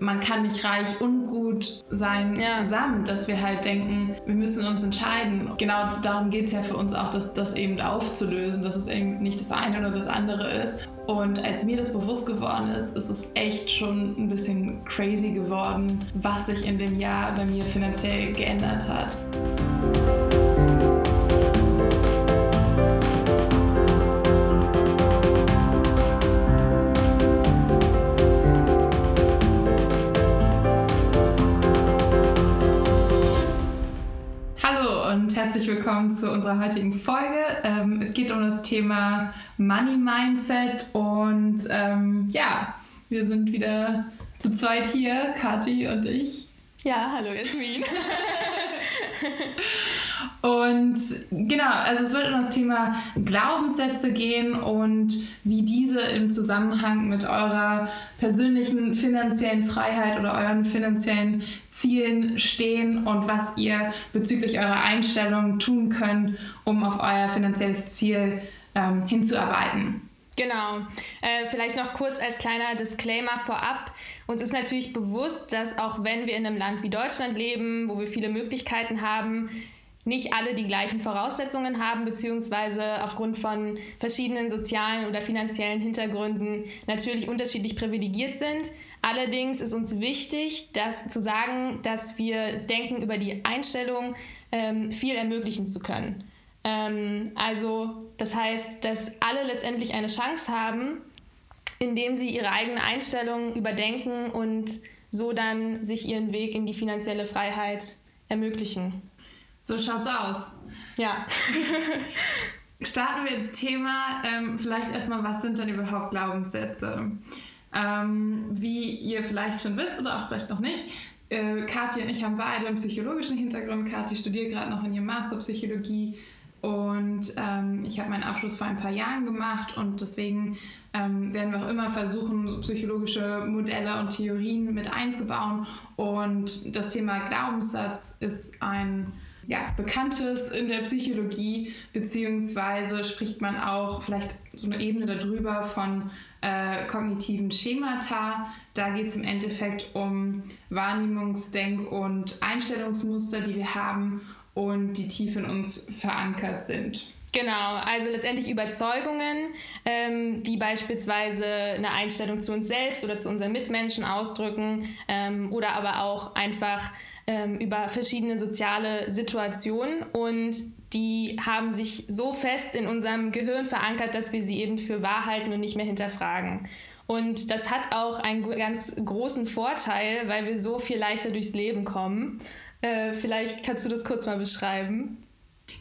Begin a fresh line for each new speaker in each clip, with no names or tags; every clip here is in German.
man kann nicht reich und gut sein ja. zusammen, dass wir halt denken, wir müssen uns entscheiden. Genau darum geht es ja für uns auch, das, das eben aufzulösen, dass es eben nicht das eine oder das andere ist. Und als mir das bewusst geworden ist, ist es echt schon ein bisschen crazy geworden, was sich in dem Jahr bei mir finanziell geändert hat. Willkommen zu unserer heutigen Folge. Ähm, es geht um das Thema Money Mindset und ähm, ja, wir sind wieder zu zweit hier, Kathi und ich.
Ja, hallo Jasmin.
Und genau, also es wird um das Thema Glaubenssätze gehen und wie diese im Zusammenhang mit eurer persönlichen finanziellen Freiheit oder euren finanziellen Zielen stehen und was ihr bezüglich eurer Einstellung tun könnt, um auf euer finanzielles Ziel ähm, hinzuarbeiten.
Genau. Äh, vielleicht noch kurz als kleiner Disclaimer vorab. Uns ist natürlich bewusst, dass auch wenn wir in einem Land wie Deutschland leben, wo wir viele Möglichkeiten haben, nicht alle die gleichen Voraussetzungen haben, beziehungsweise aufgrund von verschiedenen sozialen oder finanziellen Hintergründen natürlich unterschiedlich privilegiert sind. Allerdings ist uns wichtig, das zu sagen, dass wir denken, über die Einstellung ähm, viel ermöglichen zu können. Ähm, also das heißt, dass alle letztendlich eine Chance haben, indem sie ihre eigene Einstellung überdenken und so dann sich ihren Weg in die finanzielle Freiheit ermöglichen.
So schaut's aus.
Ja.
Starten wir ins Thema. Ähm, vielleicht erstmal, was sind denn überhaupt Glaubenssätze? Ähm, wie ihr vielleicht schon wisst oder auch vielleicht noch nicht, äh, Kathi und ich haben beide einen psychologischen Hintergrund. Kathi studiert gerade noch in ihrem Master Psychologie und ähm, ich habe meinen Abschluss vor ein paar Jahren gemacht und deswegen ähm, werden wir auch immer versuchen, psychologische Modelle und Theorien mit einzubauen. Und das Thema Glaubenssatz ist ein ja, Bekanntes in der Psychologie, beziehungsweise spricht man auch vielleicht so eine Ebene darüber von äh, kognitiven Schemata. Da geht es im Endeffekt um Wahrnehmungsdenk- und Einstellungsmuster, die wir haben und die tief in uns verankert sind.
Genau, also letztendlich Überzeugungen, ähm, die beispielsweise eine Einstellung zu uns selbst oder zu unseren Mitmenschen ausdrücken ähm, oder aber auch einfach ähm, über verschiedene soziale Situationen und die haben sich so fest in unserem Gehirn verankert, dass wir sie eben für wahr halten und nicht mehr hinterfragen. Und das hat auch einen ganz großen Vorteil, weil wir so viel leichter durchs Leben kommen. Äh, vielleicht kannst du das kurz mal beschreiben.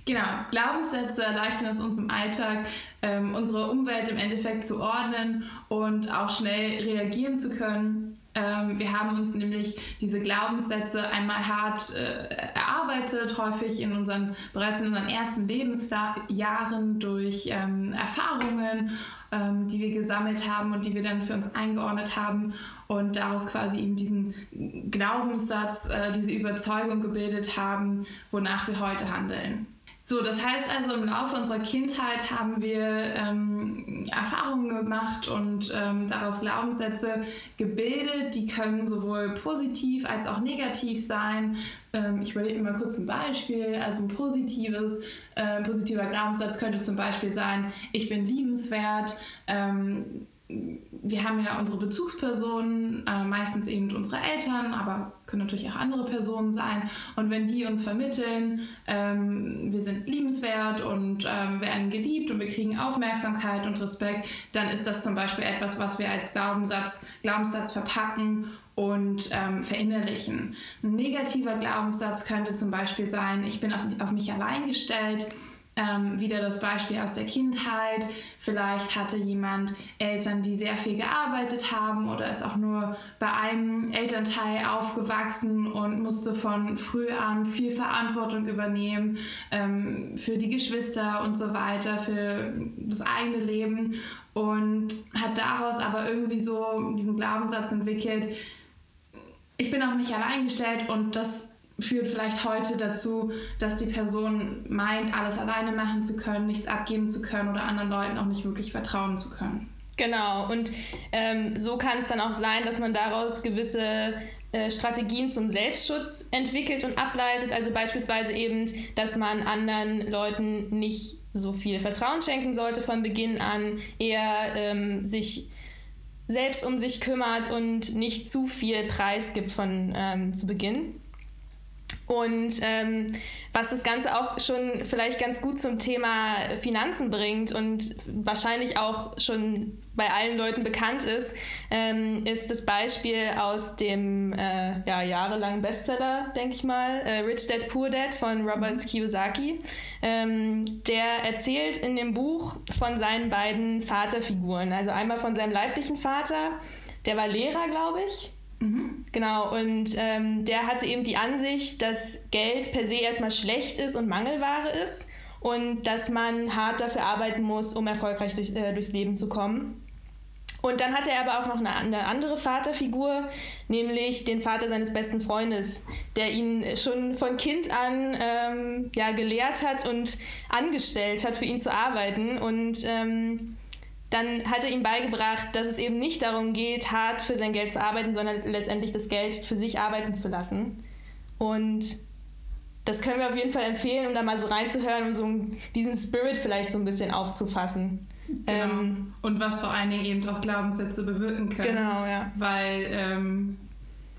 Genau, Glaubenssätze erleichtern es uns im Alltag, ähm, unsere Umwelt im Endeffekt zu ordnen und auch schnell reagieren zu können. Ähm, wir haben uns nämlich diese Glaubenssätze einmal hart äh, erarbeitet, häufig in unseren, bereits in unseren ersten Lebensjahren durch ähm, Erfahrungen, ähm, die wir gesammelt haben und die wir dann für uns eingeordnet haben und daraus quasi eben diesen Glaubenssatz, äh, diese Überzeugung gebildet haben, wonach wir heute handeln. So, das heißt also, im Laufe unserer Kindheit haben wir ähm, Erfahrungen gemacht und ähm, daraus Glaubenssätze gebildet. Die können sowohl positiv als auch negativ sein. Ähm, ich überlege mal kurz ein Beispiel. Also ein positives, äh, positiver Glaubenssatz könnte zum Beispiel sein, ich bin liebenswert ähm, wir haben ja unsere Bezugspersonen, äh, meistens eben unsere Eltern, aber können natürlich auch andere Personen sein. Und wenn die uns vermitteln, ähm, wir sind liebenswert und ähm, werden geliebt und wir kriegen Aufmerksamkeit und Respekt, dann ist das zum Beispiel etwas, was wir als Glaubenssatz, Glaubenssatz verpacken und ähm, verinnerlichen. Ein negativer Glaubenssatz könnte zum Beispiel sein, ich bin auf, auf mich allein gestellt ähm, wieder das Beispiel aus der Kindheit. Vielleicht hatte jemand Eltern, die sehr viel gearbeitet haben oder ist auch nur bei einem Elternteil aufgewachsen und musste von früh an viel Verantwortung übernehmen ähm, für die Geschwister und so weiter, für das eigene Leben und hat daraus aber irgendwie so diesen Glaubenssatz entwickelt, ich bin auf mich allein gestellt und das führt vielleicht heute dazu, dass die Person meint, alles alleine machen zu können, nichts abgeben zu können oder anderen Leuten auch nicht wirklich vertrauen zu können.
Genau, und ähm, so kann es dann auch sein, dass man daraus gewisse äh, Strategien zum Selbstschutz entwickelt und ableitet. Also beispielsweise eben, dass man anderen Leuten nicht so viel Vertrauen schenken sollte von Beginn an, eher ähm, sich selbst um sich kümmert und nicht zu viel Preis gibt von ähm, zu Beginn. Und ähm, was das Ganze auch schon vielleicht ganz gut zum Thema Finanzen bringt und wahrscheinlich auch schon bei allen Leuten bekannt ist, ähm, ist das Beispiel aus dem äh, ja, jahrelangen Bestseller, denke ich mal, äh, Rich Dad Poor Dad von Robert mhm. Kiyosaki. Ähm, der erzählt in dem Buch von seinen beiden Vaterfiguren. Also einmal von seinem leiblichen Vater, der war Lehrer, glaube ich. Mhm. Genau, und ähm, der hatte eben die Ansicht, dass Geld per se erstmal schlecht ist und Mangelware ist und dass man hart dafür arbeiten muss, um erfolgreich durch, äh, durchs Leben zu kommen. Und dann hatte er aber auch noch eine, eine, andere Vaterfigur, nämlich den Vater seines besten Freundes, der ihn schon von Kind an ähm, ja, gelehrt hat und angestellt hat, für ihn zu arbeiten. Und ähm, dann hat er ihm beigebracht, dass es eben nicht darum geht, hart für sein Geld zu arbeiten, sondern letztendlich das Geld für sich arbeiten zu lassen. Und das können wir auf jeden Fall empfehlen, um da mal so reinzuhören und so diesen Spirit vielleicht so ein bisschen aufzufassen.
Genau. Ähm, und was vor allen Dingen eben auch Glaubenssätze bewirken können.
Genau, ja.
Weil ähm,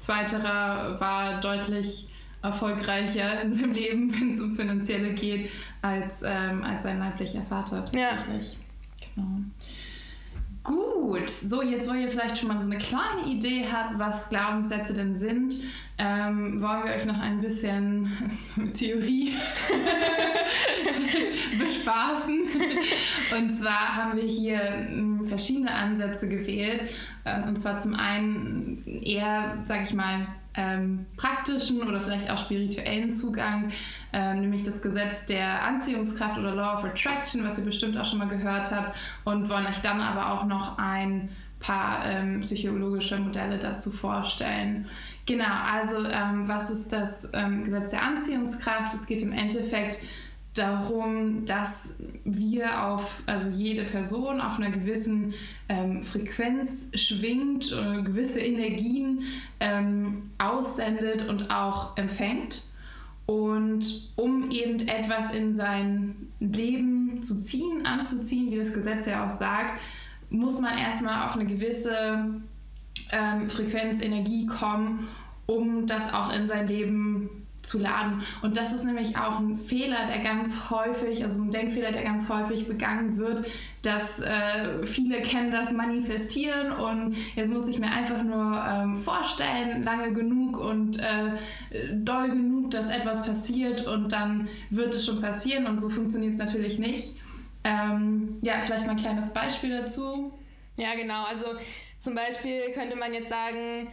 Zweiterer war deutlich erfolgreicher in seinem Leben, wenn es ums Finanzielle geht, als, ähm, als sein leiblicher Vater tatsächlich. Ja. Genau. Gut, so jetzt, wo ihr vielleicht schon mal so eine kleine Idee habt, was Glaubenssätze denn sind, ähm, wollen wir euch noch ein bisschen Theorie bespaßen. Und zwar haben wir hier hm, verschiedene Ansätze gewählt. Äh, und zwar zum einen eher, sag ich mal, ähm, praktischen oder vielleicht auch spirituellen Zugang, ähm, nämlich das Gesetz der Anziehungskraft oder Law of Attraction, was ihr bestimmt auch schon mal gehört habt, und wollen euch dann aber auch noch ein paar ähm, psychologische Modelle dazu vorstellen. Genau, also ähm, was ist das ähm, Gesetz der Anziehungskraft? Es geht im Endeffekt darum, dass wir auf, also jede Person auf einer gewissen ähm, Frequenz schwingt, äh, gewisse Energien ähm, aussendet und auch empfängt. Und um eben etwas in sein Leben zu ziehen, anzuziehen, wie das Gesetz ja auch sagt, muss man erstmal auf eine gewisse ähm, Frequenz, Energie kommen, um das auch in sein Leben zu laden. Und das ist nämlich auch ein Fehler, der ganz häufig, also ein Denkfehler, der ganz häufig begangen wird, dass äh, viele kennen das Manifestieren und jetzt muss ich mir einfach nur ähm, vorstellen, lange genug und äh, doll genug, dass etwas passiert und dann wird es schon passieren und so funktioniert es natürlich nicht. Ähm, ja, vielleicht mal ein kleines Beispiel dazu.
Ja, genau. Also zum Beispiel könnte man jetzt sagen,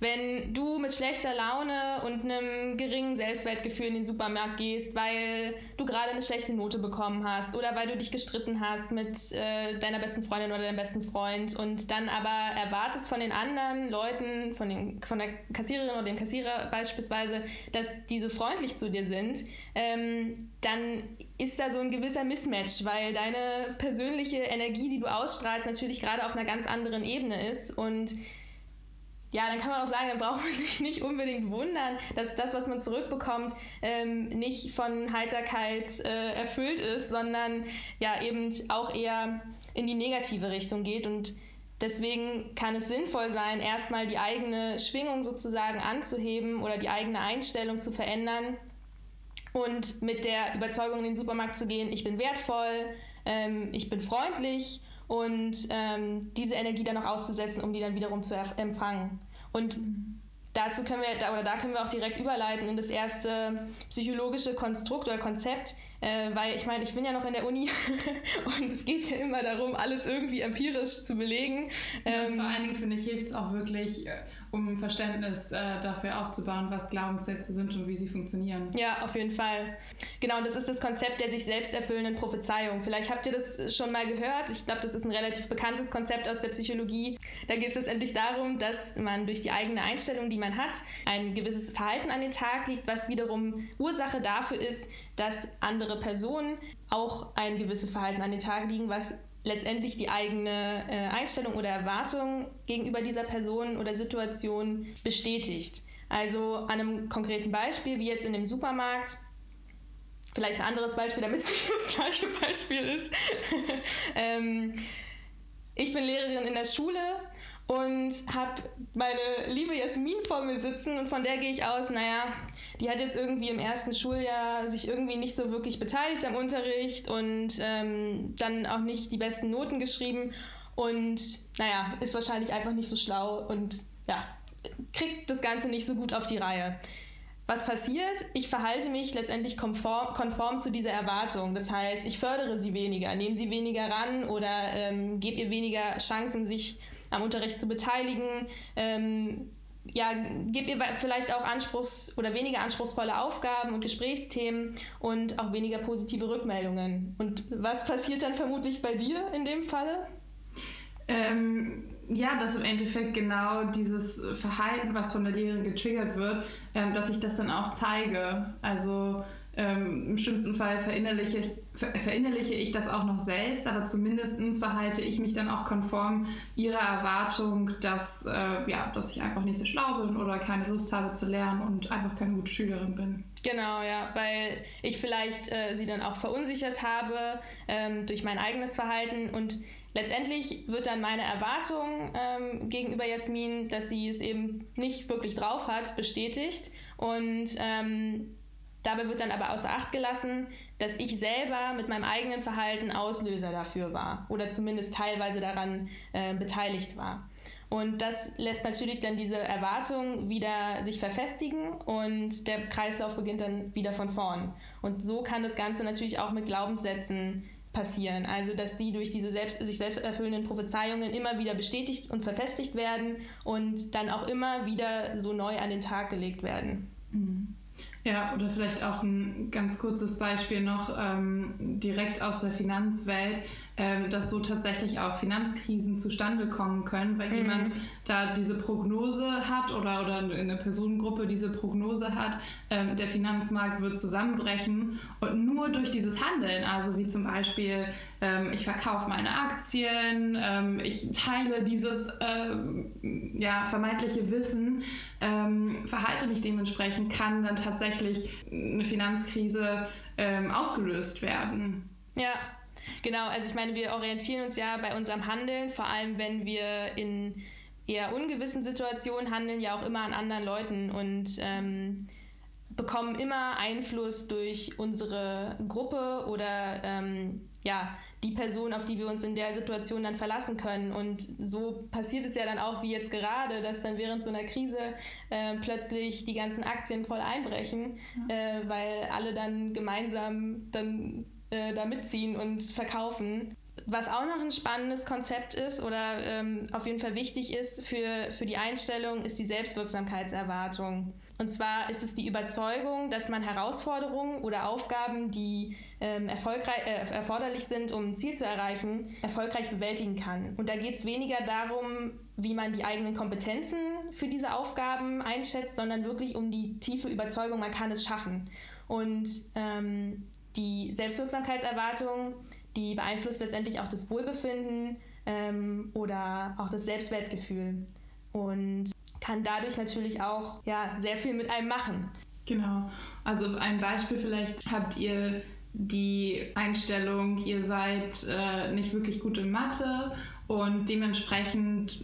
wenn du mit schlechter Laune und einem geringen Selbstwertgefühl in den Supermarkt gehst, weil du gerade eine schlechte Note bekommen hast oder weil du dich gestritten hast mit äh, deiner besten Freundin oder deinem besten Freund und dann aber erwartest von den anderen Leuten, von, den, von der Kassiererin oder dem Kassierer beispielsweise, dass diese freundlich zu dir sind, ähm, dann ist da so ein gewisser Mismatch, weil deine persönliche Energie, die du ausstrahlst, natürlich gerade auf einer ganz anderen Ebene ist und ja, dann kann man auch sagen, dann braucht man sich nicht unbedingt wundern, dass das, was man zurückbekommt, ähm, nicht von Heiterkeit äh, erfüllt ist, sondern ja eben auch eher in die negative Richtung geht. Und deswegen kann es sinnvoll sein, erstmal die eigene Schwingung sozusagen anzuheben oder die eigene Einstellung zu verändern und mit der Überzeugung in den Supermarkt zu gehen, ich bin wertvoll, ähm, ich bin freundlich und ähm, diese Energie dann auch auszusetzen, um die dann wiederum zu empfangen. Und dazu können wir, oder da können wir auch direkt überleiten in das erste psychologische Konstrukt oder Konzept, äh, weil ich meine, ich bin ja noch in der Uni und es geht ja immer darum, alles irgendwie empirisch zu belegen.
Ähm, vor allen Dingen finde ich, hilft es auch wirklich, äh, um Verständnis äh, dafür aufzubauen, was Glaubenssätze sind und wie sie funktionieren.
Ja, auf jeden Fall. Genau, und das ist das Konzept der sich selbst erfüllenden Prophezeiung. Vielleicht habt ihr das schon mal gehört. Ich glaube, das ist ein relativ bekanntes Konzept aus der Psychologie. Da geht es letztendlich darum, dass man durch die eigene Einstellung, die man hat, ein gewisses Verhalten an den Tag legt, was wiederum Ursache dafür ist, dass andere Personen auch ein gewisses Verhalten an den Tag legen, was letztendlich die eigene äh, Einstellung oder Erwartung gegenüber dieser Person oder Situation bestätigt. Also an einem konkreten Beispiel, wie jetzt in dem Supermarkt, vielleicht ein anderes Beispiel, damit es nicht das gleiche Beispiel ist. ähm, ich bin Lehrerin in der Schule und habe meine liebe Jasmin vor mir sitzen und von der gehe ich aus, naja, die hat jetzt irgendwie im ersten Schuljahr sich irgendwie nicht so wirklich beteiligt am Unterricht und ähm, dann auch nicht die besten Noten geschrieben und naja, ist wahrscheinlich einfach nicht so schlau und ja, kriegt das Ganze nicht so gut auf die Reihe. Was passiert? Ich verhalte mich letztendlich konform, konform, zu dieser Erwartung. Das heißt, ich fördere sie weniger, nehme sie weniger ran oder ähm, gebe ihr weniger Chancen, sich am Unterricht zu beteiligen. Ähm, ja, gebe ihr vielleicht auch anspruchs- oder weniger anspruchsvolle Aufgaben und Gesprächsthemen und auch weniger positive Rückmeldungen. Und was passiert dann vermutlich bei dir in dem Falle?
Ähm, ja, dass im Endeffekt genau dieses Verhalten, was von der Lehrerin getriggert wird, ähm, dass ich das dann auch zeige. Also ähm, Im schlimmsten Fall verinnerliche, verinnerliche ich das auch noch selbst, aber zumindest verhalte ich mich dann auch konform ihrer Erwartung, dass, äh, ja, dass ich einfach nicht so schlau bin oder keine Lust habe zu lernen und einfach keine gute Schülerin bin.
Genau, ja, weil ich vielleicht äh, sie dann auch verunsichert habe ähm, durch mein eigenes Verhalten und letztendlich wird dann meine Erwartung ähm, gegenüber Jasmin, dass sie es eben nicht wirklich drauf hat, bestätigt und ähm, Dabei wird dann aber außer Acht gelassen, dass ich selber mit meinem eigenen Verhalten Auslöser dafür war oder zumindest teilweise daran äh, beteiligt war. Und das lässt natürlich dann diese Erwartung wieder sich verfestigen und der Kreislauf beginnt dann wieder von vorn. Und so kann das Ganze natürlich auch mit Glaubenssätzen passieren. Also, dass die durch diese selbst, sich selbst erfüllenden Prophezeiungen immer wieder bestätigt und verfestigt werden und dann auch immer wieder so neu an den Tag gelegt werden. Mhm.
Ja, oder vielleicht auch ein ganz kurzes Beispiel noch ähm, direkt aus der Finanzwelt, ähm, dass so tatsächlich auch Finanzkrisen zustande kommen können, weil mhm. jemand da diese Prognose hat oder, oder eine Personengruppe diese Prognose hat, ähm, der Finanzmarkt wird zusammenbrechen und nur durch dieses Handeln, also wie zum Beispiel, ähm, ich verkaufe meine Aktien, ähm, ich teile dieses äh, ja, vermeintliche Wissen, ähm, verhalte mich dementsprechend, kann dann tatsächlich eine Finanzkrise ähm, ausgelöst werden.
Ja, Genau, also ich meine, wir orientieren uns ja bei unserem Handeln, vor allem wenn wir in eher ungewissen Situationen handeln, ja auch immer an anderen Leuten und ähm, bekommen immer Einfluss durch unsere Gruppe oder ähm, ja, die Person, auf die wir uns in der Situation dann verlassen können. Und so passiert es ja dann auch wie jetzt gerade, dass dann während so einer Krise äh, plötzlich die ganzen Aktien voll einbrechen, ja. äh, weil alle dann gemeinsam dann äh, da mitziehen und verkaufen. Was auch noch ein spannendes Konzept ist oder ähm, auf jeden Fall wichtig ist für, für die Einstellung, ist die Selbstwirksamkeitserwartung. Und zwar ist es die Überzeugung, dass man Herausforderungen oder Aufgaben, die ähm, erfolgreich, äh, erforderlich sind, um ein Ziel zu erreichen, erfolgreich bewältigen kann. Und da geht es weniger darum, wie man die eigenen Kompetenzen für diese Aufgaben einschätzt, sondern wirklich um die tiefe Überzeugung, man kann es schaffen. Und ähm, die Selbstwirksamkeitserwartung, die beeinflusst letztendlich auch das Wohlbefinden ähm, oder auch das Selbstwertgefühl und kann dadurch natürlich auch ja, sehr viel mit einem machen.
Genau. Also ein Beispiel vielleicht habt ihr die Einstellung, ihr seid äh, nicht wirklich gut in Mathe und dementsprechend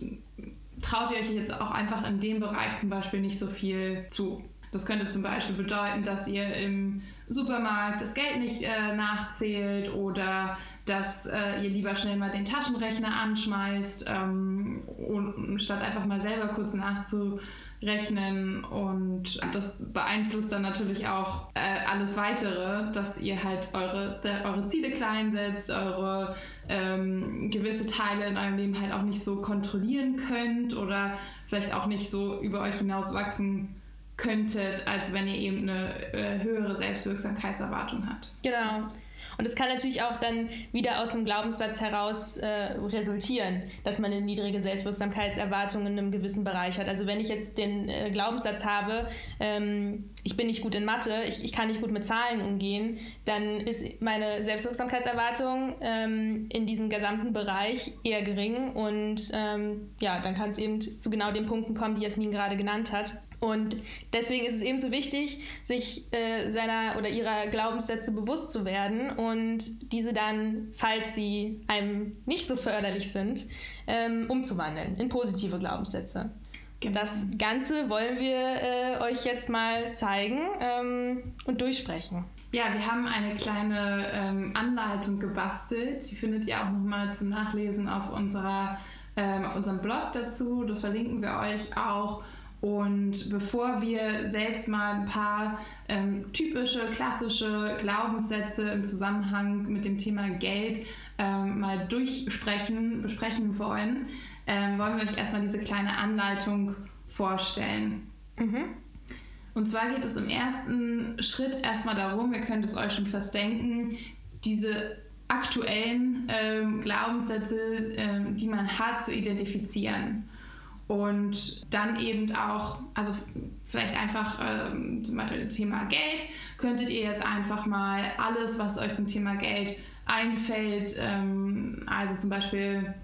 traut ihr euch jetzt auch einfach in dem Bereich zum Beispiel nicht so viel zu. Das könnte zum Beispiel bedeuten, dass ihr im Supermarkt das Geld nicht äh, nachzählt oder dass äh, ihr lieber schnell mal den Taschenrechner anschmeißt, ähm, und, statt einfach mal selber kurz nachzurechnen. Und das beeinflusst dann natürlich auch äh, alles weitere, dass ihr halt eure, der, eure Ziele klein setzt, eure ähm, gewisse Teile in eurem Leben halt auch nicht so kontrollieren könnt oder vielleicht auch nicht so über euch hinaus wachsen könntet, als wenn ihr eben eine äh, höhere Selbstwirksamkeitserwartung habt.
Genau. Und es kann natürlich auch dann wieder aus einem Glaubenssatz heraus äh, resultieren, dass man eine niedrige Selbstwirksamkeitserwartung in einem gewissen Bereich hat. Also wenn ich jetzt den äh, Glaubenssatz habe, ähm, ich bin nicht gut in Mathe, ich, ich kann nicht gut mit Zahlen umgehen, dann ist meine Selbstwirksamkeitserwartung ähm, in diesem gesamten Bereich eher gering und ähm, ja, dann kann es eben zu genau den Punkten kommen, die Jasmin gerade genannt hat. Und deswegen ist es eben so wichtig, sich äh, seiner oder ihrer Glaubenssätze bewusst zu werden und diese dann, falls sie einem nicht so förderlich sind, ähm, umzuwandeln in positive Glaubenssätze. Genau. Das Ganze wollen wir äh, euch jetzt mal zeigen ähm, und durchsprechen.
Ja, wir haben eine kleine ähm, Anleitung gebastelt. Die findet ihr auch nochmal zum Nachlesen auf, unserer, ähm, auf unserem Blog dazu. Das verlinken wir euch auch. Und bevor wir selbst mal ein paar ähm, typische, klassische Glaubenssätze im Zusammenhang mit dem Thema Geld ähm, mal durchsprechen, besprechen wollen, ähm, wollen wir euch erstmal diese kleine Anleitung vorstellen. Mhm. Und zwar geht es im ersten Schritt erstmal darum, ihr könnt es euch schon fast denken, diese aktuellen ähm, Glaubenssätze, ähm, die man hat, zu identifizieren. Und dann eben auch, also vielleicht einfach ähm, zum Beispiel Thema Geld, könntet ihr jetzt einfach mal alles, was euch zum Thema Geld einfällt, ähm, also zum Beispiel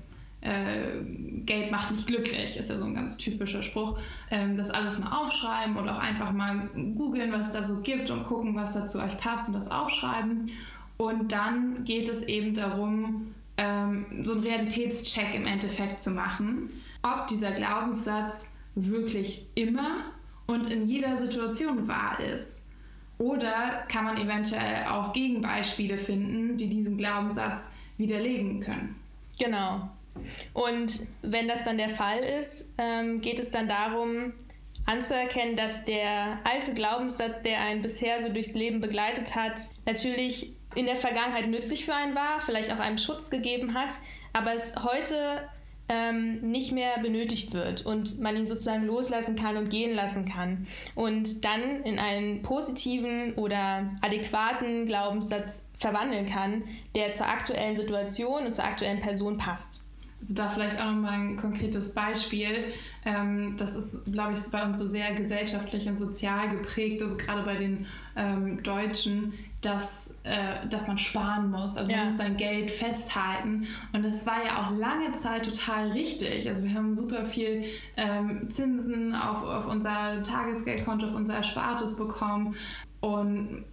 äh, Geld macht nicht glücklich, ist ja so ein ganz typischer Spruch. Ähm, das alles mal aufschreiben oder auch einfach mal googeln, was da so gibt und gucken, was da zu euch passt und das aufschreiben. Und dann geht es eben darum, ähm, so einen Realitätscheck im Endeffekt zu machen, ob dieser Glaubenssatz wirklich immer und in jeder Situation wahr ist. Oder kann man eventuell auch Gegenbeispiele finden, die diesen Glaubenssatz widerlegen können.
Genau. Und wenn das dann der Fall ist, ähm, geht es dann darum, anzuerkennen, dass der alte Glaubenssatz, der einen bisher so durchs Leben begleitet hat, natürlich in der Vergangenheit nützlich für einen war, vielleicht auch einem Schutz gegeben hat, aber es heute ähm, nicht mehr benötigt wird und man ihn sozusagen loslassen kann und gehen lassen kann und dann in einen positiven oder adäquaten Glaubenssatz verwandeln kann, der zur aktuellen Situation und zur aktuellen Person passt.
Also da vielleicht auch nochmal ein konkretes Beispiel. Ähm, das ist, glaube ich, bei uns so sehr gesellschaftlich und sozial geprägt, also gerade bei den ähm, Deutschen, dass, äh, dass man sparen muss. Also ja. man muss sein Geld festhalten. Und das war ja auch lange Zeit total richtig. Also wir haben super viel ähm, Zinsen auf, auf unser Tagesgeldkonto, auf unser Erspartes bekommen. Und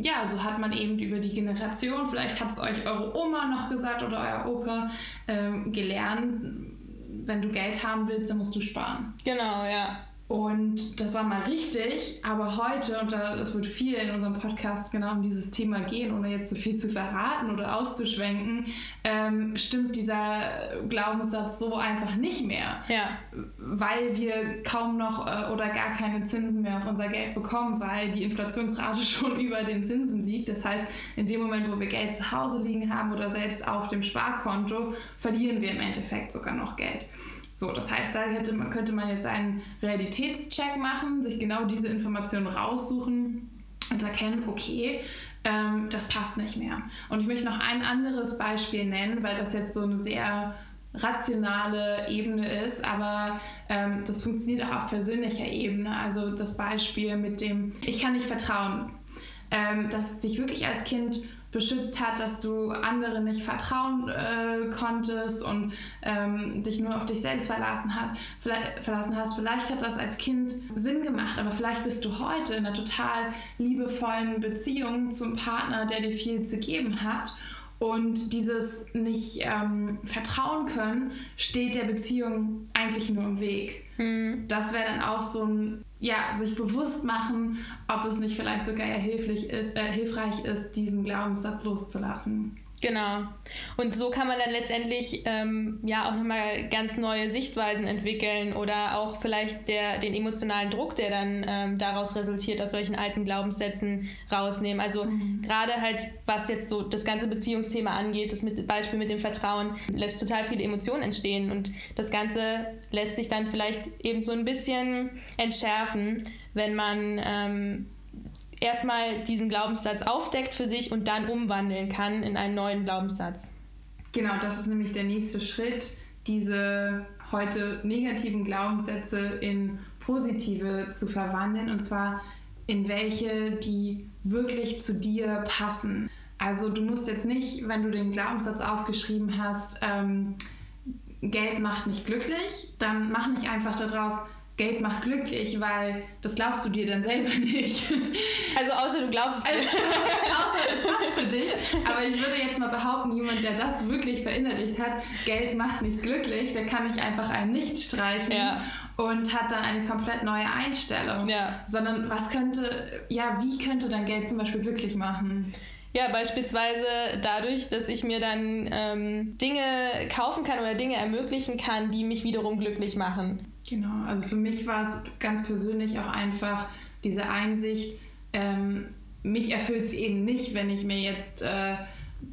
ja, so hat man eben über die Generation, vielleicht hat es euch eure Oma noch gesagt oder euer Opa, ähm, gelernt, wenn du Geld haben willst, dann musst du sparen.
Genau, ja.
Und das war mal richtig, aber heute, und das wird viel in unserem Podcast genau um dieses Thema gehen, ohne jetzt so viel zu verraten oder auszuschwenken, ähm, stimmt dieser Glaubenssatz so einfach nicht mehr.
Ja.
Weil wir kaum noch äh, oder gar keine Zinsen mehr auf unser Geld bekommen, weil die Inflationsrate schon über den Zinsen liegt. Das heißt, in dem Moment, wo wir Geld zu Hause liegen haben oder selbst auf dem Sparkonto, verlieren wir im Endeffekt sogar noch Geld. So, das heißt, da hätte könnte man jetzt einen Realitätscheck machen, sich genau diese Informationen raussuchen und erkennen, okay, ähm, das passt nicht mehr. Und ich möchte noch ein anderes Beispiel nennen, weil das jetzt so eine sehr rationale Ebene ist, aber ähm, das funktioniert auch auf persönlicher Ebene. Also das Beispiel mit dem, ich kann nicht vertrauen, ähm, dass dich wirklich als Kind beschützt hat, dass du anderen nicht vertrauen äh, konntest und ähm, dich nur auf dich selbst verlassen, hat, verlassen hast. Vielleicht hat das als Kind Sinn gemacht, aber vielleicht bist du heute in einer total liebevollen Beziehung zum Partner, der dir viel zu geben hat. Und dieses nicht ähm, vertrauen können, steht der Beziehung eigentlich nur im Weg. Mhm. Das wäre dann auch so ein ja, sich bewusst machen, ob es nicht vielleicht sogar eher hilfreich ist, äh, hilfreich ist, diesen Glaubenssatz loszulassen.
Genau. Und so kann man dann letztendlich ähm, ja auch nochmal ganz neue Sichtweisen entwickeln oder auch vielleicht der, den emotionalen Druck, der dann ähm, daraus resultiert, aus solchen alten Glaubenssätzen rausnehmen. Also mhm. gerade halt, was jetzt so das ganze Beziehungsthema angeht, das mit, Beispiel mit dem Vertrauen, lässt total viele Emotionen entstehen und das Ganze lässt sich dann vielleicht eben so ein bisschen entschärfen, wenn man ähm, erstmal diesen Glaubenssatz aufdeckt für sich und dann umwandeln kann in einen neuen Glaubenssatz.
Genau, das ist nämlich der nächste Schritt, diese heute negativen Glaubenssätze in positive zu verwandeln. Und zwar in welche, die wirklich zu dir passen. Also du musst jetzt nicht, wenn du den Glaubenssatz aufgeschrieben hast, ähm, Geld macht nicht glücklich, dann mach nicht einfach daraus, Geld macht glücklich, weil das glaubst du dir dann selber nicht.
Also außer du glaubst es
also, Außer es passt für dich. Aber ich würde jetzt mal behaupten, jemand, der das wirklich verinnerlicht hat, Geld macht nicht glücklich, der kann nicht einfach ein Nicht streichen ja. und hat dann eine komplett neue Einstellung. Ja. Sondern was könnte, ja, wie könnte dann Geld zum Beispiel glücklich machen?
Ja, beispielsweise dadurch, dass ich mir dann ähm, Dinge kaufen kann oder Dinge ermöglichen kann, die mich wiederum glücklich machen.
Genau, also für mich war es ganz persönlich auch einfach diese Einsicht, ähm, mich erfüllt es eben nicht, wenn ich mir jetzt äh,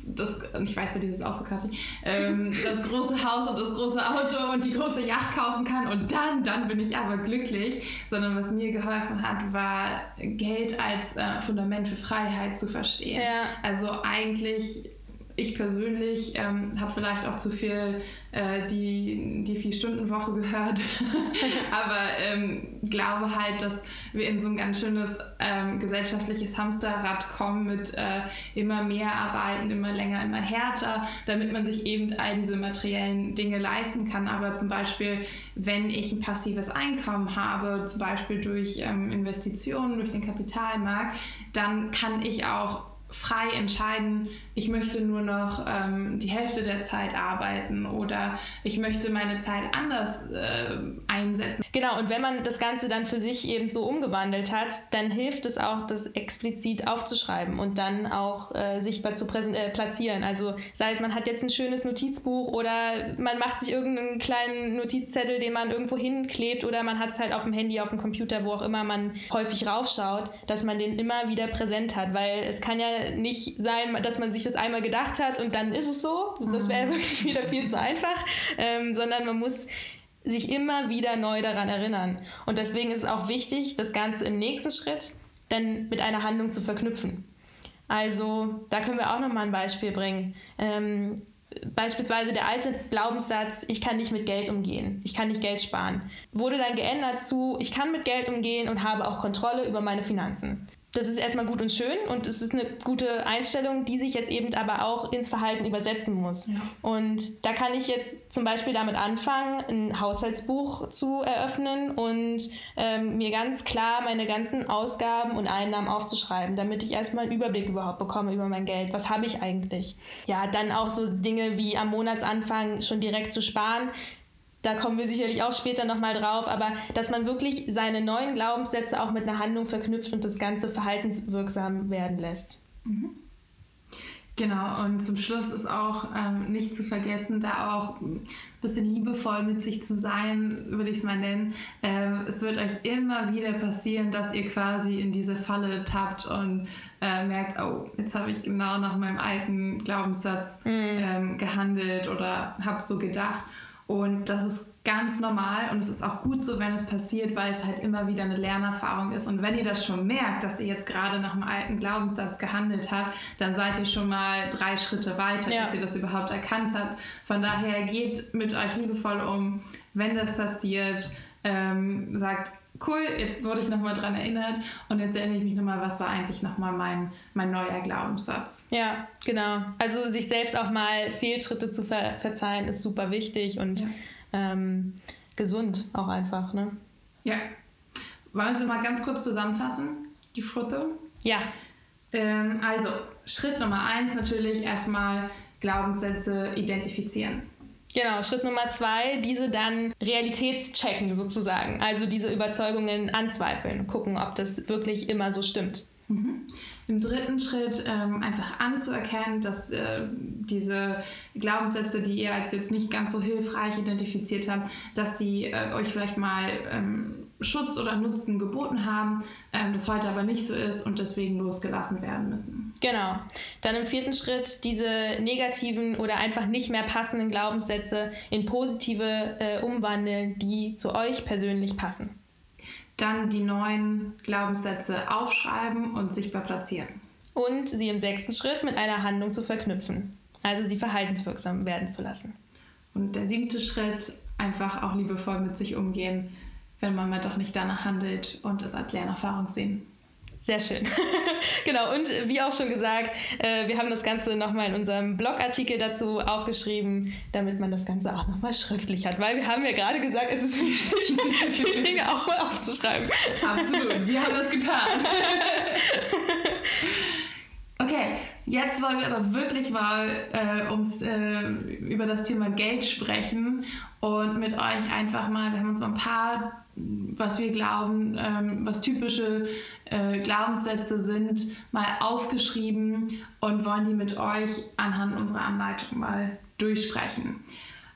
das, ich weiß, bei dir ist es auch so, ähm, das große Haus und das große Auto und die große Yacht kaufen kann und dann, dann bin ich aber glücklich, sondern was mir geholfen hat, war Geld als äh, Fundament für Freiheit zu verstehen. Ja. Also eigentlich ich persönlich ähm, habe vielleicht auch zu viel äh, die, die Vier-Stunden-Woche gehört, aber ähm, glaube halt, dass wir in so ein ganz schönes ähm, gesellschaftliches Hamsterrad kommen mit äh, immer mehr Arbeiten, immer länger, immer härter, damit man sich eben all diese materiellen Dinge leisten kann. Aber zum Beispiel, wenn ich ein passives Einkommen habe, zum Beispiel durch ähm, Investitionen, durch den Kapitalmarkt, dann kann ich auch frei entscheiden, ich möchte nur noch ähm, die Hälfte der Zeit arbeiten oder ich möchte meine Zeit anders äh, einsetzen.
Genau, und wenn man das Ganze dann für sich eben so umgewandelt hat, dann hilft es auch, das explizit aufzuschreiben und dann auch äh, sichtbar zu äh, platzieren. Also sei es, man hat jetzt ein schönes Notizbuch oder man macht sich irgendeinen kleinen Notizzettel, den man irgendwo hinklebt oder man hat es halt auf dem Handy, auf dem Computer, wo auch immer man häufig raufschaut, dass man den immer wieder präsent hat, weil es kann ja nicht sein, dass man sich das einmal gedacht hat und dann ist es so. Das wäre mhm. wirklich wieder viel zu einfach, ähm, sondern man muss sich immer wieder neu daran erinnern. Und deswegen ist es auch wichtig, das Ganze im nächsten Schritt dann mit einer Handlung zu verknüpfen. Also da können wir auch noch mal ein Beispiel bringen. Ähm, beispielsweise der alte Glaubenssatz, ich kann nicht mit Geld umgehen, ich kann nicht Geld sparen, wurde dann geändert zu, ich kann mit Geld umgehen und habe auch Kontrolle über meine Finanzen das ist erstmal gut und schön und es ist eine gute Einstellung, die sich jetzt eben aber auch ins Verhalten übersetzen muss. Ja. Und da kann ich jetzt zum Beispiel damit anfangen, ein Haushaltsbuch zu eröffnen und ähm, mir ganz klar meine ganzen Ausgaben und Einnahmen aufzuschreiben, damit ich erstmal einen Überblick überhaupt bekomme über mein Geld. Was habe ich eigentlich? Ja, dann auch so Dinge wie am Monatsanfang schon direkt zu sparen da kommen wir sicherlich auch später nochmal drauf, aber dass man wirklich seine neuen Glaubenssätze auch mit einer Handlung verknüpft und das Ganze verhaltenswirksam werden lässt. Mhm.
Genau, und zum Schluss ist auch ähm, nicht zu vergessen, da auch ein bisschen liebevoll mit sich zu sein, würde ich es mal nennen. Ähm, es wird euch immer wieder passieren, dass ihr quasi in diese Falle tappt und äh, merkt, oh, jetzt habe ich genau nach meinem alten Glaubenssatz mhm. ähm, gehandelt oder habe so gedacht. Und das ist ganz normal und es ist auch gut so, wenn es passiert, weil es halt immer wieder eine Lernerfahrung ist. Und wenn ihr das schon merkt, dass ihr jetzt gerade nach einem alten Glaubenssatz gehandelt habt, dann seid ihr schon mal drei Schritte weiter, ja. dass ihr das überhaupt erkannt habt. Von daher geht mit euch liebevoll um, wenn das passiert, ähm, sagt, cool, jetzt wurde ich nochmal dran erinnert und jetzt erinnere ich mich nochmal, was war eigentlich nochmal mein, mein neuer Glaubenssatz.
Ja, genau. Also sich selbst auch mal Fehltritte zu ver verzeihen ist super wichtig und ja. ähm, gesund auch einfach. Ne?
Ja. Wollen wir sie mal ganz kurz zusammenfassen, die Schritte?
Ja.
Ähm, also, Schritt Nummer eins natürlich erstmal Glaubenssätze identifizieren.
Genau, Schritt Nummer zwei, diese dann realitätschecken sozusagen. Also diese Überzeugungen anzweifeln, gucken, ob das wirklich immer so stimmt.
Mhm. Im dritten Schritt ähm, einfach anzuerkennen, dass äh, diese Glaubenssätze, die ihr als jetzt nicht ganz so hilfreich identifiziert habt, dass die äh, euch vielleicht mal ähm, Schutz oder Nutzen geboten haben, ähm, das heute aber nicht so ist und deswegen losgelassen werden müssen.
Genau. Dann im vierten Schritt diese negativen oder einfach nicht mehr passenden Glaubenssätze in positive äh, umwandeln, die zu euch persönlich passen.
Dann die neuen Glaubenssätze aufschreiben und sichtbar platzieren.
Und sie im sechsten Schritt mit einer Handlung zu verknüpfen, also sie verhaltenswirksam werden zu lassen.
Und der siebte Schritt, einfach auch liebevoll mit sich umgehen wenn man mal doch nicht danach handelt und es als Lernerfahrung sehen.
Sehr schön. genau, und wie auch schon gesagt, äh, wir haben das Ganze nochmal in unserem Blogartikel dazu aufgeschrieben, damit man das Ganze auch nochmal schriftlich hat. Weil wir haben ja gerade gesagt, es ist wichtig, die Dinge auch mal aufzuschreiben.
Absolut, wir haben das getan. okay, jetzt wollen wir aber wirklich mal äh, ums, äh, über das Thema Geld sprechen und mit euch einfach mal, wir haben uns mal ein paar was wir glauben, ähm, was typische äh, Glaubenssätze sind, mal aufgeschrieben und wollen die mit euch anhand unserer Anleitung mal durchsprechen.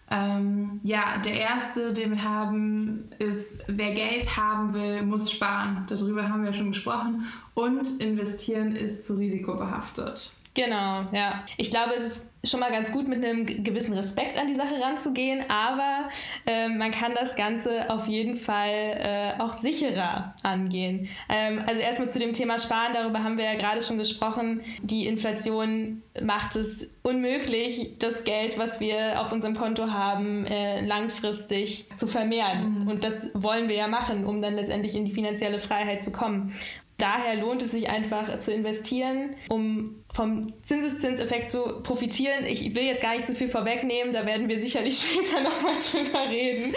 Ähm, ja, der erste, den wir haben, ist, wer Geld haben will, muss sparen. Darüber haben wir schon gesprochen. Und investieren ist zu risikobehaftet.
Genau, ja. Ich glaube, es ist schon mal ganz gut mit einem gewissen Respekt an die Sache ranzugehen, aber äh, man kann das Ganze auf jeden Fall äh, auch sicherer angehen. Ähm, also erstmal zu dem Thema Sparen, darüber haben wir ja gerade schon gesprochen. Die Inflation macht es unmöglich, das Geld, was wir auf unserem Konto haben, äh, langfristig zu vermehren. Mhm. Und das wollen wir ja machen, um dann letztendlich in die finanzielle Freiheit zu kommen. Daher lohnt es sich einfach zu investieren, um vom Zinseszinseffekt zu profitieren. Ich will jetzt gar nicht zu viel vorwegnehmen, da werden wir sicherlich später nochmal drüber reden.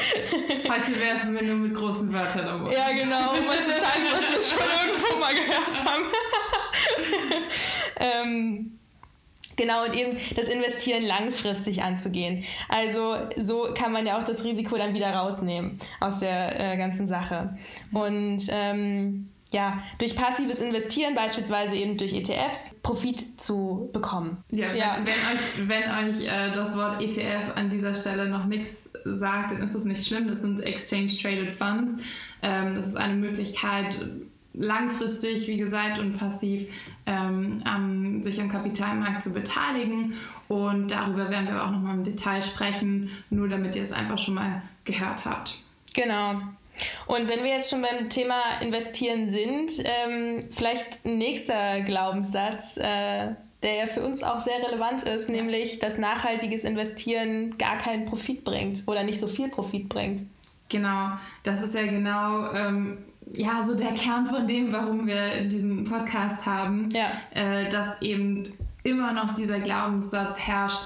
Heute werfen wir nur mit großen Wörtern um
Ja, genau, um mal zu zeigen, was wir schon irgendwo mal gehört haben. ähm, Genau, und eben das Investieren langfristig anzugehen. Also so kann man ja auch das Risiko dann wieder rausnehmen aus der äh, ganzen Sache. Und ähm, ja, durch passives Investieren, beispielsweise eben durch ETFs, Profit zu bekommen.
Ja, ja. Wenn, wenn euch, wenn euch äh, das Wort ETF an dieser Stelle noch nichts sagt, dann ist das nicht schlimm. Das sind Exchange Traded Funds. Ähm, das ist eine Möglichkeit, langfristig, wie gesagt, und passiv ähm, am, sich am Kapitalmarkt zu beteiligen. Und darüber werden wir auch nochmal im Detail sprechen, nur damit ihr es einfach schon mal gehört habt.
Genau. Und wenn wir jetzt schon beim Thema Investieren sind, ähm, vielleicht ein nächster Glaubenssatz, äh, der ja für uns auch sehr relevant ist, nämlich, dass nachhaltiges Investieren gar keinen Profit bringt oder nicht so viel Profit bringt.
Genau, das ist ja genau ähm, ja, so der Kern von dem, warum wir diesen Podcast haben, ja. äh, dass eben immer noch dieser Glaubenssatz herrscht,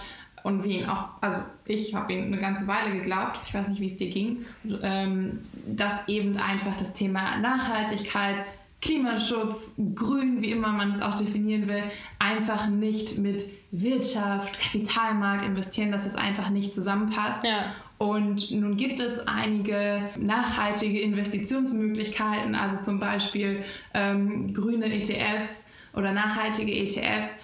und wie ihn auch, also ich habe ihn eine ganze Weile geglaubt, ich weiß nicht, wie es dir ging, ähm, dass eben einfach das Thema Nachhaltigkeit, Klimaschutz, Grün, wie immer man es auch definieren will, einfach nicht mit Wirtschaft, Kapitalmarkt investieren, dass es einfach nicht zusammenpasst. Ja. Und nun gibt es einige nachhaltige Investitionsmöglichkeiten, also zum Beispiel ähm, grüne ETFs oder nachhaltige ETFs,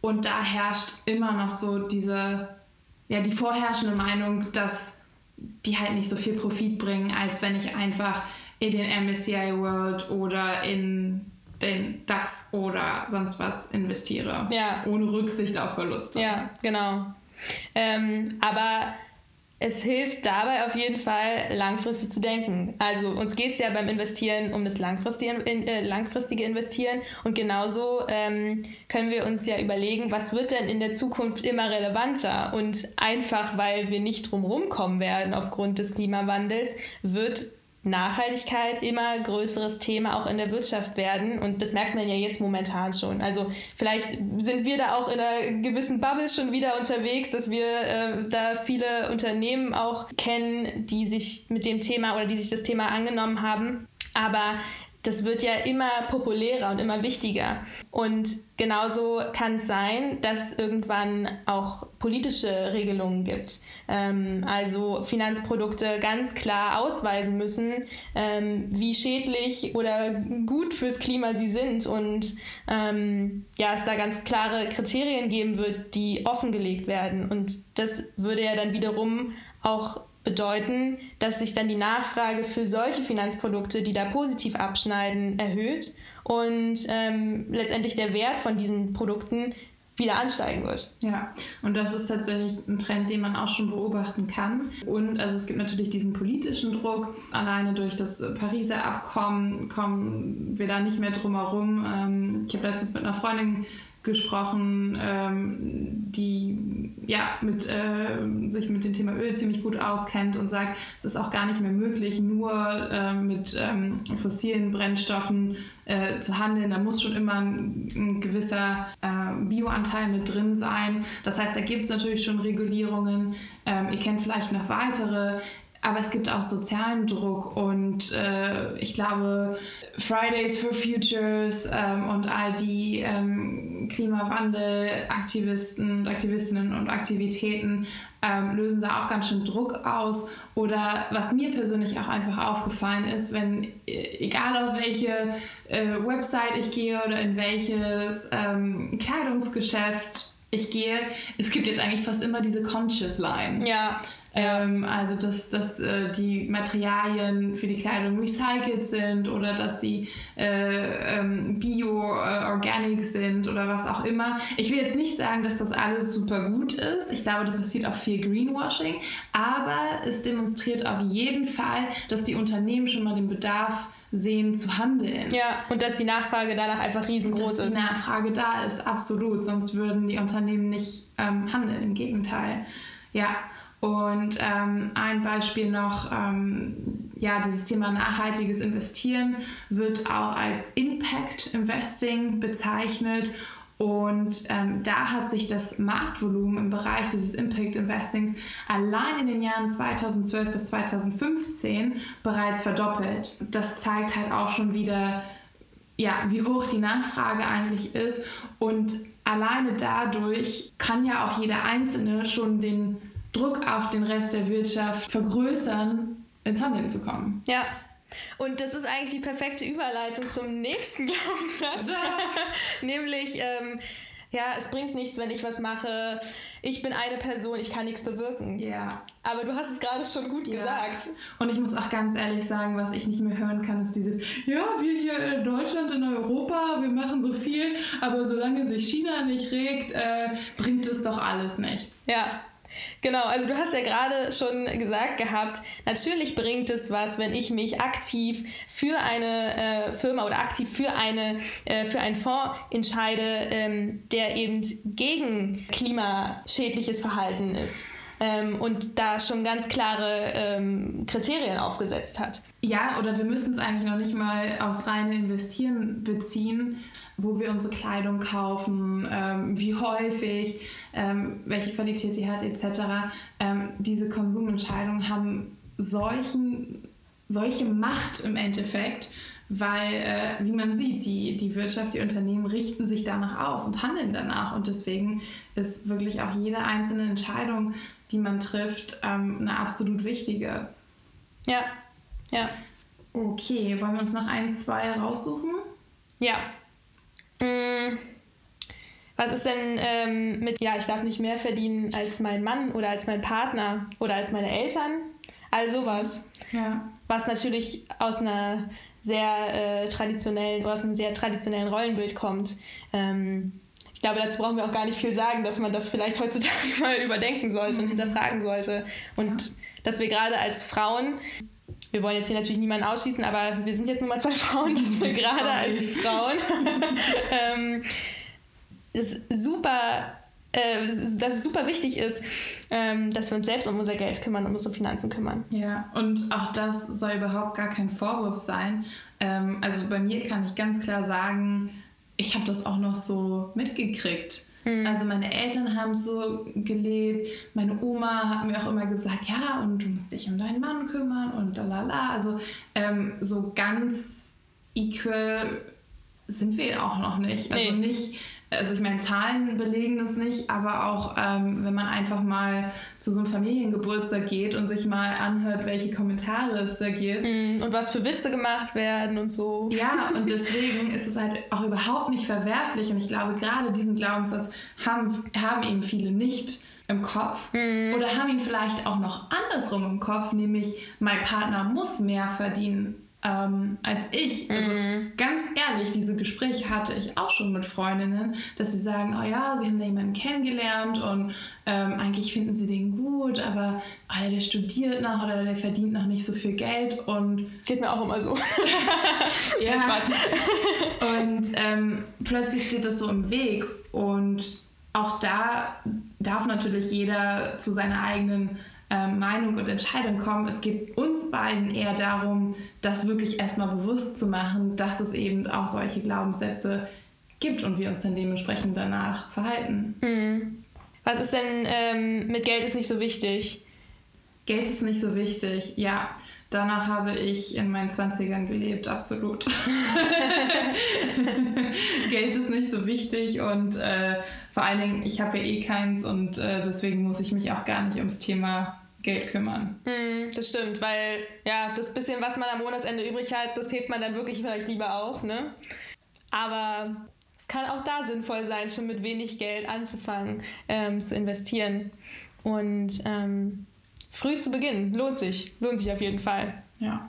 und da herrscht immer noch so diese, ja, die vorherrschende Meinung, dass die halt nicht so viel Profit bringen, als wenn ich einfach in den MSCI World oder in den DAX oder sonst was investiere. Ja. Ohne Rücksicht auf Verluste.
Ja, genau. Ähm, aber es hilft dabei auf jeden Fall, langfristig zu denken. Also uns geht es ja beim Investieren um das langfristige, äh, langfristige Investieren und genauso ähm, können wir uns ja überlegen, was wird denn in der Zukunft immer relevanter und einfach, weil wir nicht drumherum kommen werden aufgrund des Klimawandels, wird Nachhaltigkeit immer größeres Thema auch in der Wirtschaft werden. Und das merkt man ja jetzt momentan schon. Also vielleicht sind wir da auch in einer gewissen Bubble schon wieder unterwegs, dass wir äh, da viele Unternehmen auch kennen, die sich mit dem Thema oder die sich das Thema angenommen haben. Aber das wird ja immer populärer und immer wichtiger. Und genauso kann es sein, dass irgendwann auch politische Regelungen gibt. Ähm, also Finanzprodukte ganz klar ausweisen müssen, ähm, wie schädlich oder gut fürs Klima sie sind. Und ähm, ja, es da ganz klare Kriterien geben wird, die offengelegt werden. Und das würde ja dann wiederum auch bedeuten, dass sich dann die Nachfrage für solche Finanzprodukte, die da positiv abschneiden, erhöht und ähm, letztendlich der Wert von diesen Produkten wieder ansteigen wird.
Ja, und das ist tatsächlich ein Trend, den man auch schon beobachten kann. Und also es gibt natürlich diesen politischen Druck. Alleine durch das Pariser Abkommen kommen wir da nicht mehr drum herum. Ähm, ich habe letztens mit einer Freundin gesprochen, ähm, die ja, mit, äh, sich mit dem Thema Öl ziemlich gut auskennt und sagt, es ist auch gar nicht mehr möglich, nur äh, mit ähm, fossilen Brennstoffen äh, zu handeln. Da muss schon immer ein, ein gewisser äh, Bioanteil mit drin sein. Das heißt, da gibt es natürlich schon Regulierungen. Ähm, ihr kennt vielleicht noch weitere. Aber es gibt auch sozialen Druck und äh, ich glaube, Fridays for Futures ähm, und all die Klimawandelaktivisten und Aktivistinnen und Aktivitäten ähm, lösen da auch ganz schön Druck aus. Oder was mir persönlich auch einfach aufgefallen ist, wenn, äh, egal auf welche äh, Website ich gehe oder in welches ähm, Kleidungsgeschäft ich gehe, es gibt jetzt eigentlich fast immer diese Conscious Line.
Ja.
Ähm, also, dass, dass äh, die Materialien für die Kleidung recycelt sind oder dass sie äh, ähm, bio-organic äh, sind oder was auch immer. Ich will jetzt nicht sagen, dass das alles super gut ist. Ich glaube, da passiert auch viel Greenwashing. Aber es demonstriert auf jeden Fall, dass die Unternehmen schon mal den Bedarf sehen zu handeln.
Ja, und dass die Nachfrage danach einfach riesengroß
dass
ist.
Die Nachfrage da ist, absolut. Sonst würden die Unternehmen nicht ähm, handeln. Im Gegenteil. Ja, und ähm, ein Beispiel noch, ähm, ja, dieses Thema nachhaltiges Investieren wird auch als Impact Investing bezeichnet. Und ähm, da hat sich das Marktvolumen im Bereich dieses Impact Investings allein in den Jahren 2012 bis 2015 bereits verdoppelt. Das zeigt halt auch schon wieder, ja, wie hoch die Nachfrage eigentlich ist. Und alleine dadurch kann ja auch jeder Einzelne schon den Druck auf den Rest der Wirtschaft vergrößern, ins Handeln zu kommen.
Ja. Und das ist eigentlich die perfekte Überleitung zum nächsten Glaubenssatz. Nämlich, ähm, ja, es bringt nichts, wenn ich was mache. Ich bin eine Person, ich kann nichts bewirken.
Ja.
Aber du hast es gerade schon gut ja. gesagt.
Und ich muss auch ganz ehrlich sagen, was ich nicht mehr hören kann, ist dieses, ja, wir hier in Deutschland, in Europa, wir machen so viel, aber solange sich China nicht regt, äh, bringt es doch alles nichts.
Ja, Genau, also du hast ja gerade schon gesagt gehabt, natürlich bringt es was, wenn ich mich aktiv für eine äh, Firma oder aktiv für, eine, äh, für einen Fonds entscheide, ähm, der eben gegen klimaschädliches Verhalten ist. Ähm, und da schon ganz klare ähm, Kriterien aufgesetzt hat.
Ja, oder wir müssen es eigentlich noch nicht mal aufs reine Investieren beziehen, wo wir unsere Kleidung kaufen, ähm, wie häufig, ähm, welche Qualität die hat, etc. Ähm, diese Konsumentscheidungen haben solchen, solche Macht im Endeffekt, weil, äh, wie man sieht, die, die Wirtschaft, die Unternehmen richten sich danach aus und handeln danach. Und deswegen ist wirklich auch jede einzelne Entscheidung, die man trifft, ähm, eine absolut wichtige.
Ja, ja.
Okay, wollen wir uns noch ein, zwei raussuchen?
Ja, Mm, was ist denn ähm, mit, ja, ich darf nicht mehr verdienen als mein Mann oder als mein Partner oder als meine Eltern? All sowas.
Ja.
Was natürlich aus einer sehr äh, traditionellen, aus einem sehr traditionellen Rollenbild kommt. Ähm, ich glaube, dazu brauchen wir auch gar nicht viel sagen, dass man das vielleicht heutzutage mal überdenken sollte und hinterfragen sollte. Und ja. dass wir gerade als Frauen wir wollen jetzt hier natürlich niemanden ausschließen, aber wir sind jetzt nur mal zwei Frauen, dass wir gerade als Frauen ähm, super äh, dass es super wichtig ist, ähm, dass wir uns selbst um unser Geld kümmern, um unsere Finanzen kümmern.
Ja, und auch das soll überhaupt gar kein Vorwurf sein. Ähm, also bei mir kann ich ganz klar sagen, ich habe das auch noch so mitgekriegt. Mhm. Also meine Eltern haben so gelebt, meine Oma hat mir auch immer gesagt, ja, und du musst dich um deinen Mann kümmern und lalala. Also ähm, so ganz equal sind wir auch noch nicht. Also nee. nicht also ich meine, Zahlen belegen das nicht, aber auch ähm, wenn man einfach mal zu so einem Familiengeburtstag geht und sich mal anhört, welche Kommentare es da gibt.
Mm, und was für Witze gemacht werden und so.
Ja, und deswegen ist es halt auch überhaupt nicht verwerflich. Und ich glaube, gerade diesen Glaubenssatz haben, haben eben viele nicht im Kopf mm. oder haben ihn vielleicht auch noch andersrum im Kopf, nämlich mein Partner muss mehr verdienen ähm, als ich. Also
Mhm.
ganz ehrlich, diese Gespräche hatte ich auch schon mit Freundinnen, dass sie sagen, oh ja, sie haben da jemanden kennengelernt und ähm, eigentlich finden sie den gut, aber oh, der studiert noch oder der verdient noch nicht so viel Geld und
Geht mir auch immer so.
ja, und ähm, plötzlich steht das so im Weg und auch da darf natürlich jeder zu seiner eigenen Meinung und Entscheidung kommen. Es geht uns beiden eher darum, das wirklich erstmal bewusst zu machen, dass es eben auch solche Glaubenssätze gibt und wir uns dann dementsprechend danach verhalten.
Mhm. Was ist denn ähm, mit Geld ist nicht so wichtig?
Geld ist nicht so wichtig, ja. Danach habe ich in meinen 20ern gelebt, absolut. Geld ist nicht so wichtig und äh, vor allen Dingen, ich habe ja eh keins und äh, deswegen muss ich mich auch gar nicht ums Thema Geld kümmern.
Mhm, das stimmt, weil ja, das bisschen, was man am Monatsende übrig hat, das hebt man dann wirklich vielleicht lieber auf, ne? Aber es kann auch da sinnvoll sein, schon mit wenig Geld anzufangen, ähm, zu investieren. Und ähm, früh zu beginnen, lohnt sich, lohnt sich auf jeden Fall.
Ja.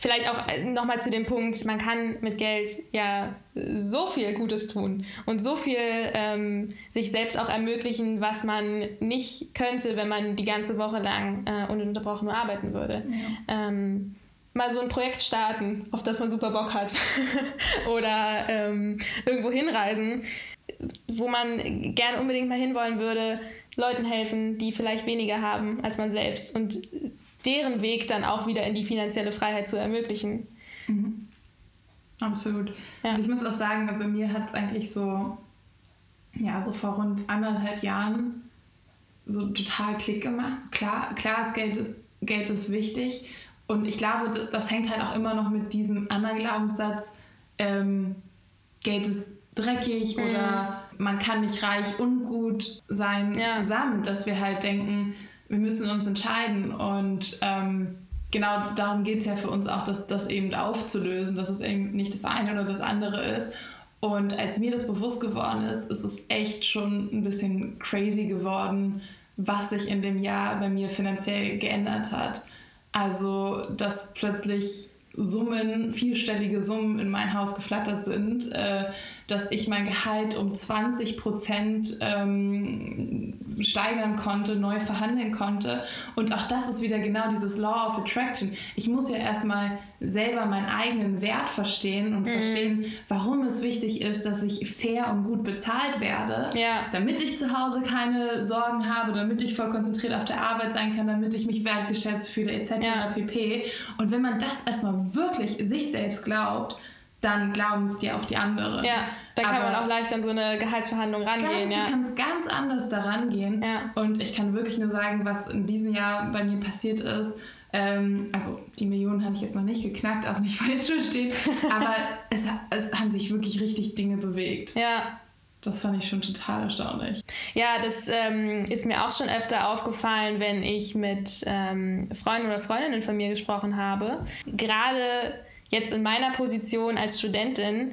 Vielleicht auch nochmal zu dem Punkt, man kann mit Geld ja so viel Gutes tun und so viel ähm, sich selbst auch ermöglichen, was man nicht könnte, wenn man die ganze Woche lang äh, ununterbrochen nur arbeiten würde. Ähm, mal so ein Projekt starten, auf das man super Bock hat. Oder ähm, irgendwo hinreisen, wo man gerne unbedingt mal hinwollen würde, Leuten helfen, die vielleicht weniger haben als man selbst und deren Weg dann auch wieder in die finanzielle Freiheit zu ermöglichen.
Mhm. Absolut.
Ja.
Und ich muss auch sagen, also bei mir hat es eigentlich so, ja, so vor rund anderthalb Jahren so total Klick gemacht. So klar, klar ist Geld, Geld ist wichtig. Und ich glaube, das, hängt halt auch immer noch mit diesem anderen Glaubenssatz, ähm, Geld ist dreckig
Mhm.
oder man kann nicht reich und gut sein
Ja.
zusammen, dass wir halt denken, wir müssen uns entscheiden und ähm, genau darum geht es ja für uns auch, das, das eben aufzulösen, dass es eben nicht das eine oder das andere ist. Und als mir das bewusst geworden ist, ist es echt schon ein bisschen crazy geworden, was sich in dem Jahr bei mir finanziell geändert hat. Also, dass plötzlich Summen, vierstellige Summen in mein Haus geflattert sind, äh, dass ich mein Gehalt um 20 Prozent ähm, steigern konnte, neu verhandeln konnte. Und auch das ist wieder genau dieses Law of Attraction. Ich muss ja erstmal selber meinen eigenen Wert verstehen und verstehen, warum es wichtig ist, dass ich fair und gut bezahlt werde,
Ja.
damit ich zu Hause keine Sorgen habe, damit ich voll konzentriert auf der Arbeit sein kann, damit ich mich wertgeschätzt fühle, etc.
Ja.
pp. Und wenn man das erstmal wirklich sich selbst glaubt, dann glauben es dir auch die anderen.
Ja, da kann man auch leicht an so eine Gehaltsverhandlung rangehen,
Ganz,
ja.
Du kannst ganz anders daran gehen.
Ja.
Und ich kann wirklich nur sagen, was in diesem Jahr bei mir passiert ist. Ähm, also die Millionen habe ich jetzt noch nicht geknackt, auch nicht falsch verstehen. aber es, es haben sich wirklich richtig Dinge bewegt.
Ja,
Das fand ich schon total erstaunlich.
Ja, das ähm, ist mir auch schon öfter aufgefallen, wenn ich mit ähm, Freunden oder Freundinnen von mir gesprochen habe. Gerade jetzt in meiner Position als Studentin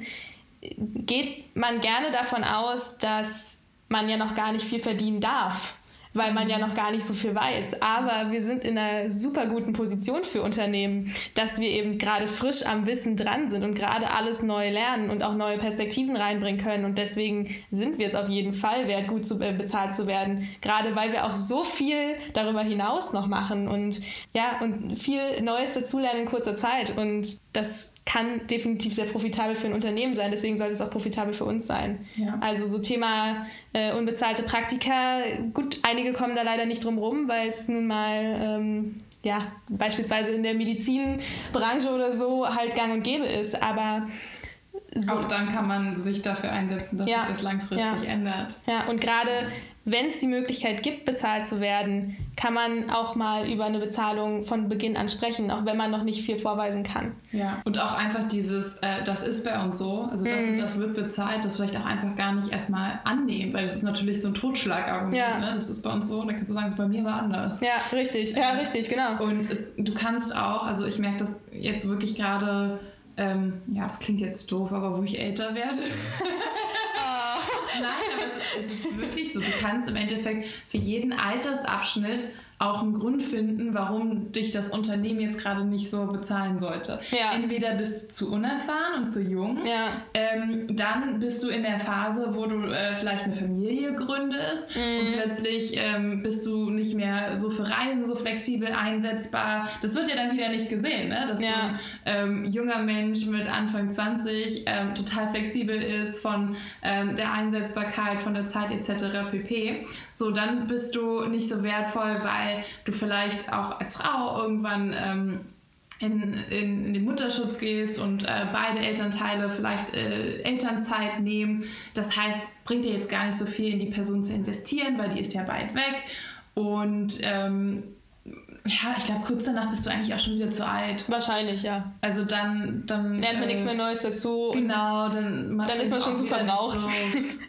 geht man gerne davon aus, dass man ja noch gar nicht viel verdienen darf, weil man ja noch gar nicht so viel weiß. Aber wir sind in einer super guten Position für Unternehmen, dass wir eben gerade frisch am Wissen dran sind und gerade alles neu lernen und auch neue Perspektiven reinbringen können. Und deswegen sind wir es auf jeden Fall wert, gut zu, äh, bezahlt zu werden. Gerade weil wir auch so viel darüber hinaus noch machen und ja, und viel Neues dazulernen in kurzer Zeit. Und das kann definitiv sehr profitabel für ein Unternehmen sein. Deswegen sollte es auch profitabel für uns sein.
Ja.
Also so Thema äh, unbezahlte Praktika, gut, einige kommen da leider nicht drum rum, weil es nun mal, ähm, ja, beispielsweise in der Medizinbranche oder so halt gang und gäbe ist. Aber so,
Auch dann kann man sich dafür einsetzen, dass
Ja.
sich das langfristig
Ja.
ändert.
ja, und gerade wenn es die Möglichkeit gibt, bezahlt zu werden, kann man auch mal über eine Bezahlung von Beginn an sprechen, auch wenn man noch nicht viel vorweisen kann.
Ja. Und auch einfach dieses, äh, das ist bei uns so, also das
Mhm.
das wird bezahlt, das vielleicht auch einfach gar nicht erstmal annehmen, weil das ist natürlich so ein Totschlagargument.
Ja.
Ne? Das ist bei uns so, da kannst du sagen, es bei mir war anders.
Ja, richtig. Ja, richtig, genau.
Und es, du kannst auch, also ich merke das jetzt wirklich gerade, ähm, ja, das klingt jetzt doof, aber wo ich älter werde. Nein, aber es, es ist wirklich so. Du kannst im Endeffekt für jeden Altersabschnitt auch einen Grund finden, warum dich das Unternehmen jetzt gerade nicht so bezahlen sollte. Ja. Entweder bist du zu unerfahren und zu jung, ja. ähm, dann bist du in der Phase, wo du äh, vielleicht eine Familie gründest mhm. und plötzlich ähm, bist du nicht mehr so für Reisen so flexibel einsetzbar. Das wird ja dann wieder nicht gesehen, ne? dass ja. ein ähm, junger Mensch mit Anfang 20 ähm, total flexibel ist von ähm, der Einsetzbarkeit, von der Zeit etc. pp. So, dann bist du nicht so wertvoll, weil du vielleicht auch als Frau irgendwann ähm, in, in, in, den Mutterschutz gehst und äh, beide Elternteile vielleicht äh, Elternzeit nehmen. Das heißt, es bringt dir jetzt gar nicht so viel in die Person zu investieren, weil die ist ja weit weg. Und ähm, ja, ich glaube, kurz danach bist du eigentlich auch schon wieder zu alt.
Wahrscheinlich, ja.
Also dann. dann
Lernt man äh, nichts mehr Neues dazu.
Genau, dann,
dann ist man schon zu verbraucht.
So,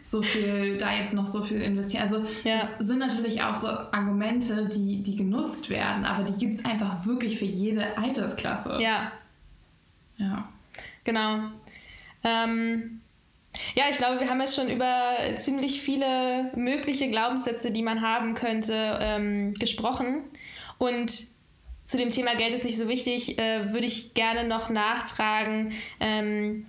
so, viel, da jetzt noch so viel investieren. Also, ja. das sind natürlich auch so Argumente, die, die genutzt werden, aber die gibt es einfach wirklich für jede Altersklasse.
Ja.
Ja.
Genau. Ähm, ja, ich glaube, wir haben jetzt schon über ziemlich viele mögliche Glaubenssätze, die man haben könnte, ähm, gesprochen. Und zu dem Thema Geld ist nicht so wichtig, äh, würde ich gerne noch nachtragen. Ähm,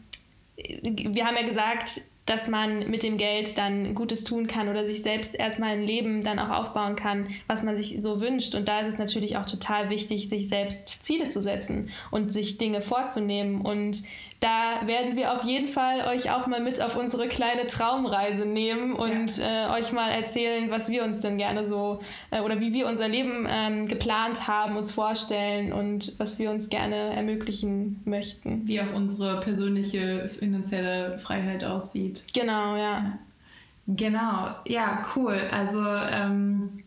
wir haben ja gesagt, dass man mit dem Geld dann Gutes tun kann oder sich selbst erstmal ein Leben dann auch aufbauen kann, was man sich so wünscht. Und da ist es natürlich auch total wichtig, sich selbst Ziele zu setzen und sich Dinge vorzunehmen und da werden wir auf jeden Fall euch auch mal mit auf unsere kleine Traumreise nehmen und ja. äh, euch mal erzählen, was wir uns denn gerne so äh, oder wie wir unser Leben ähm, geplant haben, uns vorstellen und was wir uns gerne ermöglichen möchten.
Wie auch unsere persönliche finanzielle Freiheit aussieht.
Genau, ja.
Genau, ja, cool. Also ähm,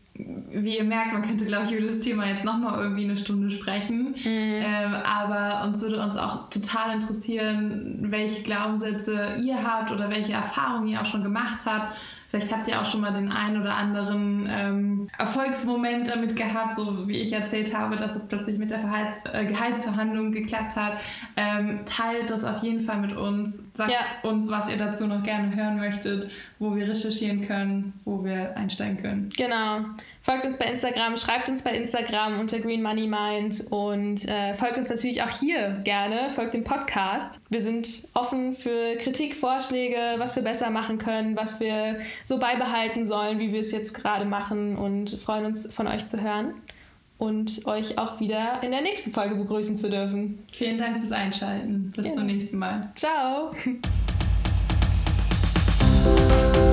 wie ihr merkt, man könnte, glaube ich, über das Thema jetzt nochmal irgendwie eine Stunde sprechen. Mhm. Ähm, aber uns würde uns auch total interessieren, welche Glaubenssätze ihr habt oder welche Erfahrungen ihr auch schon gemacht habt Vielleicht habt ihr auch schon mal den einen oder anderen ähm, Erfolgsmoment damit gehabt, so wie ich erzählt habe, dass es plötzlich mit der Verhalts äh, Gehaltsverhandlung geklappt hat. Ähm, teilt das auf jeden Fall mit uns. Sagt ja. uns, was ihr dazu noch gerne hören möchtet, wo wir recherchieren können, wo wir einsteigen können.
Genau. Folgt uns bei Instagram, schreibt uns bei Instagram unter Green Money Mind und äh, folgt uns natürlich auch hier gerne, folgt dem Podcast. Wir sind offen für Kritik, Vorschläge, was wir besser machen können, was wir so beibehalten sollen, wie wir es jetzt gerade machen und freuen uns von euch zu hören und euch auch wieder in der nächsten Folge begrüßen zu dürfen.
Vielen Dank fürs Einschalten. Bis ja. zum nächsten Mal.
Ciao.